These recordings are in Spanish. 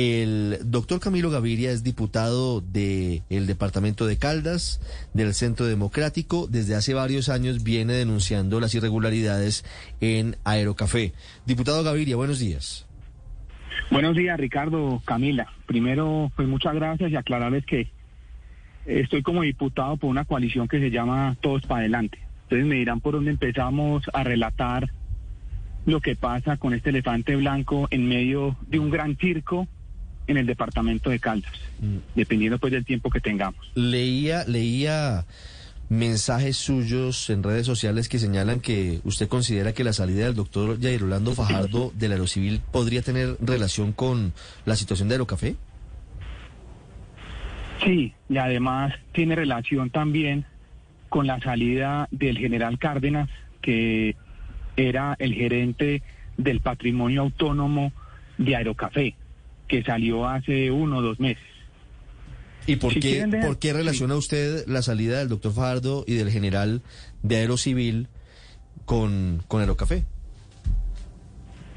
El doctor Camilo Gaviria es diputado del departamento de Caldas, del Centro Democrático. Desde hace varios años viene denunciando las irregularidades en Aerocafé. Diputado Gaviria, buenos días. Buenos días, Ricardo, Camila. Primero, pues muchas gracias y aclararles que estoy como diputado por una coalición que se llama Todos para Adelante. Entonces me dirán por dónde empezamos a relatar lo que pasa con este elefante blanco en medio de un gran circo en el departamento de Caldas, mm. dependiendo pues del tiempo que tengamos. Leía, leía mensajes suyos en redes sociales que señalan que usted considera que la salida del doctor Jair Orlando Fajardo del Aerocivil podría tener relación con la situación de Aerocafé. Sí, y además tiene relación también con la salida del general Cárdenas, que era el gerente del patrimonio autónomo de Aerocafé que salió hace uno o dos meses. ¿Y por, qué, ¿por qué relaciona usted la salida del doctor Fajardo y del general de Aerocivil con, con Aerocafé?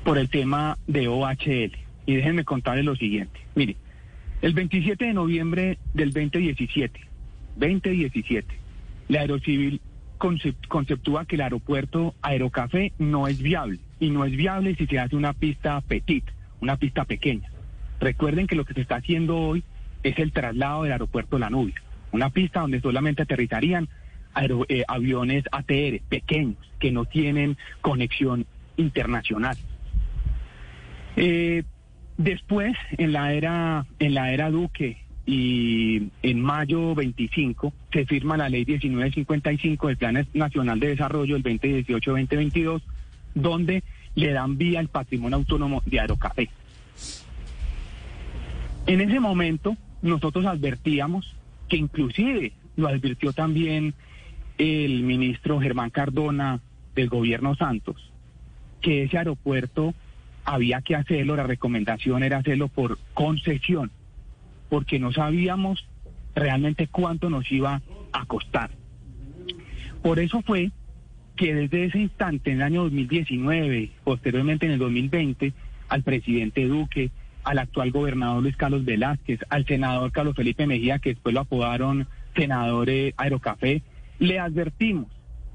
Por el tema de OHL. Y déjenme contarles lo siguiente. Mire, el 27 de noviembre del 2017, 2017, la Aerocivil conceptúa que el aeropuerto Aerocafé no es viable. Y no es viable si se hace una pista petit, una pista pequeña. Recuerden que lo que se está haciendo hoy es el traslado del aeropuerto La Nubia, una pista donde solamente aterrizarían eh, aviones ATR pequeños que no tienen conexión internacional. Eh, después, en la era en la era Duque y en mayo 25 se firma la ley 1955 del Plan Nacional de Desarrollo del 2018-2022, donde le dan vía al patrimonio autónomo de Aerocafé. En ese momento nosotros advertíamos que inclusive lo advirtió también el ministro Germán Cardona del gobierno Santos, que ese aeropuerto había que hacerlo, la recomendación era hacerlo por concesión, porque no sabíamos realmente cuánto nos iba a costar. Por eso fue que desde ese instante, en el año 2019, posteriormente en el 2020, al presidente Duque, al actual gobernador Luis Carlos Velázquez, al senador Carlos Felipe Mejía, que después lo apodaron senador eh, Aerocafé, le advertimos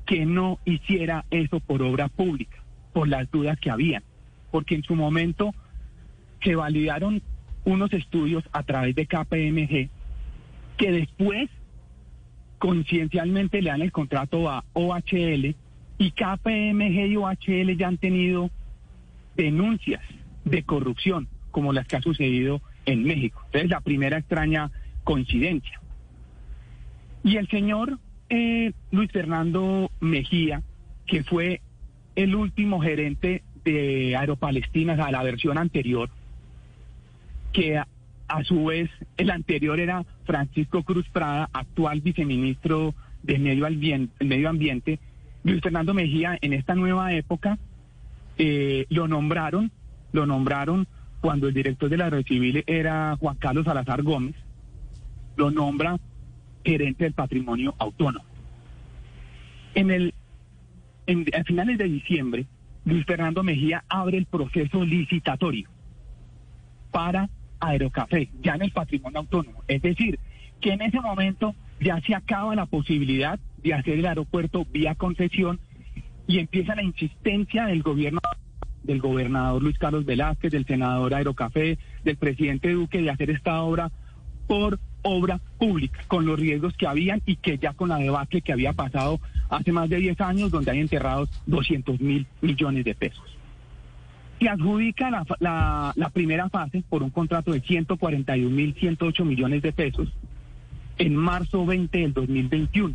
que no hiciera eso por obra pública, por las dudas que había, porque en su momento se validaron unos estudios a través de KPMG que después conciencialmente le dan el contrato a OHL y KPMG y OHL ya han tenido denuncias de corrupción como las que ha sucedido en México. Entonces, la primera extraña coincidencia. Y el señor eh, Luis Fernando Mejía, que fue el último gerente de Aeropalestinas a la versión anterior, que a, su vez el anterior era Francisco Cruz Prada, actual viceministro de Medio Ambiente, Medio Ambiente Luis Fernando Mejía en esta nueva época eh, lo nombraron, lo nombraron cuando el director de la red civil era Juan Carlos Salazar Gómez, lo nombra gerente del patrimonio autónomo. En el, a finales de diciembre, Luis Fernando Mejía abre el proceso licitatorio para Aerocafé, ya en el patrimonio autónomo. Es decir, que en ese momento ya se acaba la posibilidad de hacer el aeropuerto vía concesión y empieza la insistencia del gobierno del gobernador Luis Carlos Velázquez, del senador Aerocafé, del presidente Duque de hacer esta obra por obra pública, con los riesgos que habían y que ya con la debacle que había pasado hace más de 10 años, donde hay enterrados 200 mil millones de pesos. Se adjudica la, la, primera fase por un contrato de 141 mil 108 millones de pesos en marzo 20 del 2021.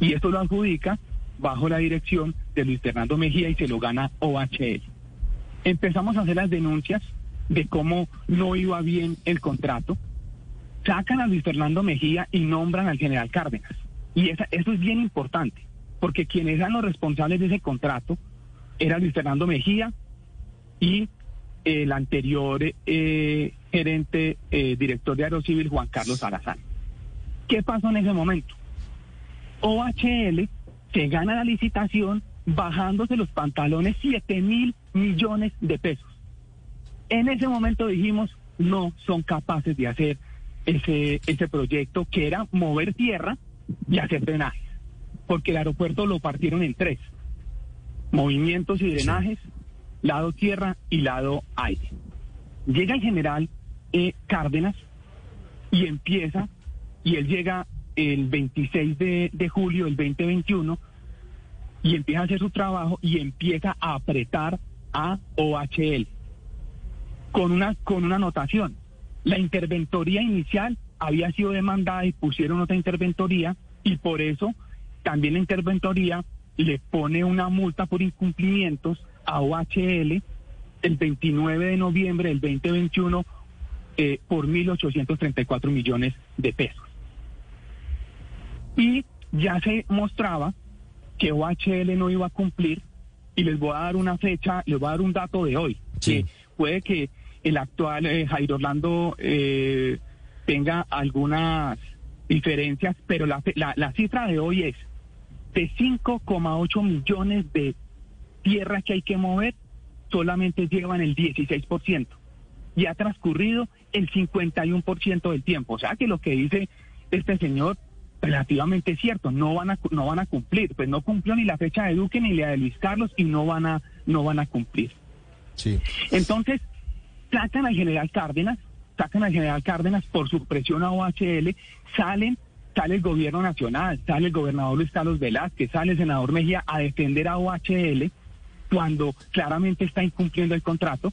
Y esto lo adjudica bajo la dirección de Luis Fernando Mejía y se lo gana OHL. Empezamos a hacer las denuncias de cómo no iba bien el contrato. Sacan a Luis Fernando Mejía y nombran al general Cárdenas. Y eso es bien importante, porque quienes eran los responsables de ese contrato era Luis Fernando Mejía y el anterior eh, gerente, eh, director de Aerocivil, Juan Carlos Salazar. ¿Qué pasó en ese momento? OHL se gana la licitación bajándose los pantalones 7 mil millones de pesos. En ese momento dijimos, no son capaces de hacer ese, ese proyecto que era mover tierra y hacer drenajes, porque el aeropuerto lo partieron en tres, movimientos y drenajes, lado tierra y lado aire. Llega el general eh, Cárdenas y empieza, y él llega el 26 de, julio del 2021 y empieza a hacer su trabajo y empieza a apretar a OHL con una, con una anotación. La interventoría inicial había sido demandada y pusieron otra interventoría y por eso también la interventoría le pone una multa por incumplimientos a OHL el 29 de noviembre del 2021 eh, por 1.834 millones de pesos. Y ya se mostraba que OHL no iba a cumplir y les voy a dar una fecha, les voy a dar un dato de hoy, que puede que el actual eh, Jairo Orlando eh, tenga algunas diferencias, pero la, la, la cifra de hoy es de 5,8 millones de tierras que hay que mover, solamente llevan el 16%. Y ha transcurrido el 51% del tiempo. O sea que lo que dice este señor relativamente cierto, no van a no van a cumplir, pues no cumplió ni la fecha de Duque ni la de Luis Carlos y no van a no van a cumplir. Sí. Entonces, sacan al general Cárdenas, sacan al general Cárdenas por su presión a OHL, salen, sale el gobierno nacional, sale el gobernador Luis Carlos Velázquez, sale el senador Mejía a defender a OHL cuando claramente está incumpliendo el contrato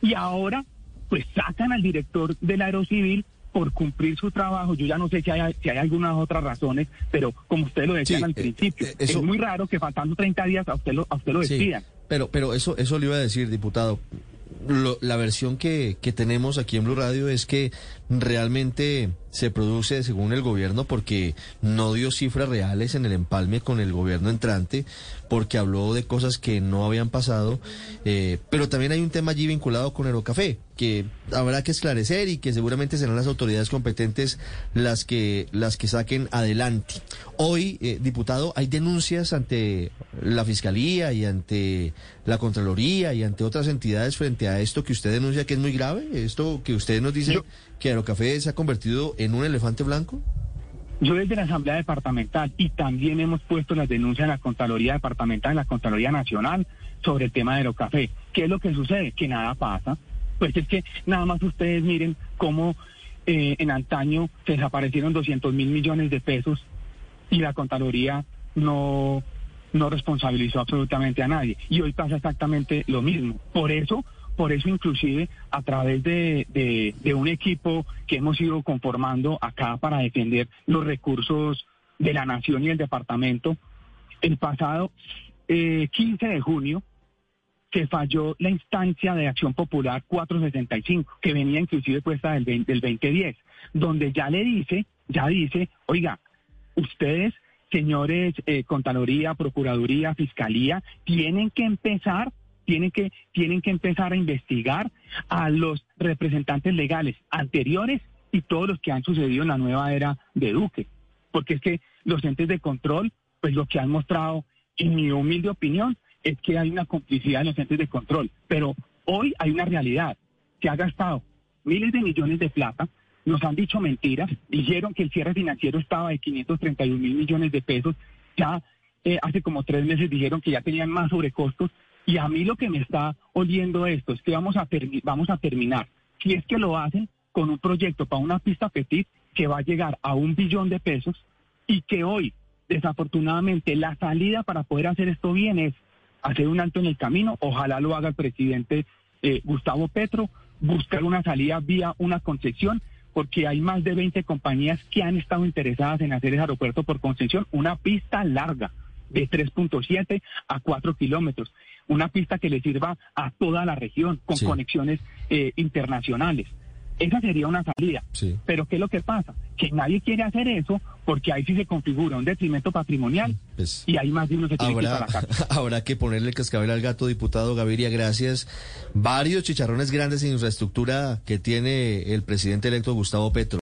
y ahora pues sacan al director del Aerocivil por cumplir su trabajo. Yo ya no sé si hay, si hay algunas otras razones, pero como usted lo decía al eh, principio, eh, es muy raro que faltando 30 días a usted lo, a usted lo despidan. pero, pero eso, eso le iba a decir, diputado la versión que, que, tenemos aquí en Blue Radio es que realmente se produce según el gobierno porque no dio cifras reales en el empalme con el gobierno entrante, porque habló de cosas que no habían pasado, eh, pero también hay un tema allí vinculado con Aerocafé, que habrá que esclarecer y que seguramente serán las autoridades competentes las que, las que saquen adelante. Hoy, eh, diputado, hay denuncias ante la Fiscalía y ante la Contraloría y ante otras entidades frente a esto que usted denuncia que es muy grave, esto que usted nos dice que Aerocafé se ha convertido en un elefante blanco? Yo desde la Asamblea Departamental y también hemos puesto las denuncias en la Contraloría Departamental, en la Contraloría Nacional, sobre el tema de Aerocafé. ¿Qué es lo que sucede? Que nada pasa. Pues es que nada más ustedes miren cómo eh, en antaño se desaparecieron 200 mil millones de pesos y la Contraloría no, no responsabilizó absolutamente a nadie. Y hoy pasa exactamente lo mismo. Por eso por eso, inclusive, a través de, un equipo que hemos ido conformando acá para defender los recursos de la nación y el departamento, el pasado 15 eh, de junio se falló la instancia de acción popular 465, que venía inclusive puesta del, del 2010, donde ya le dice, ya dice, oiga, ustedes, señores, eh, Contraloría, Procuraduría, Fiscalía, tienen que empezar tienen que, tienen que empezar a investigar a los representantes legales anteriores y todos los que han sucedido en la nueva era de Duque. Porque es que los entes de control, pues lo que han mostrado, en mi humilde opinión, es que hay una complicidad en los entes de control. Pero hoy hay una realidad. Se ha gastado miles de millones de plata, nos han dicho mentiras, dijeron que el cierre financiero estaba de 531 mil millones de pesos, ya eh, hace como tres meses dijeron que ya tenían más sobrecostos, y a mí lo que me está oliendo esto es que vamos a, vamos a terminar, si es que lo hacen, con un proyecto para una pista petit que va a llegar a un billón de pesos y que hoy, desafortunadamente, la salida para poder hacer esto bien es hacer un alto en el camino, ojalá lo haga el presidente eh, Gustavo Petro, buscar una salida vía una concesión, porque hay más de 20 compañías que han estado interesadas en hacer ese aeropuerto por concesión, una pista larga de 3.7 a 4 kilómetros una pista que le sirva a toda la región con conexiones eh, internacionales. Esa sería una salida. Pero ¿qué es lo que pasa? Que nadie quiere hacer eso porque ahí sí se configura un detrimento patrimonial pues, y hay más de uno que tiene habrá, que Habrá que ponerle el cascabel al gato, diputado Gaviria, gracias. Varios chicharrones grandes en infraestructura que tiene el presidente electo Gustavo Petro.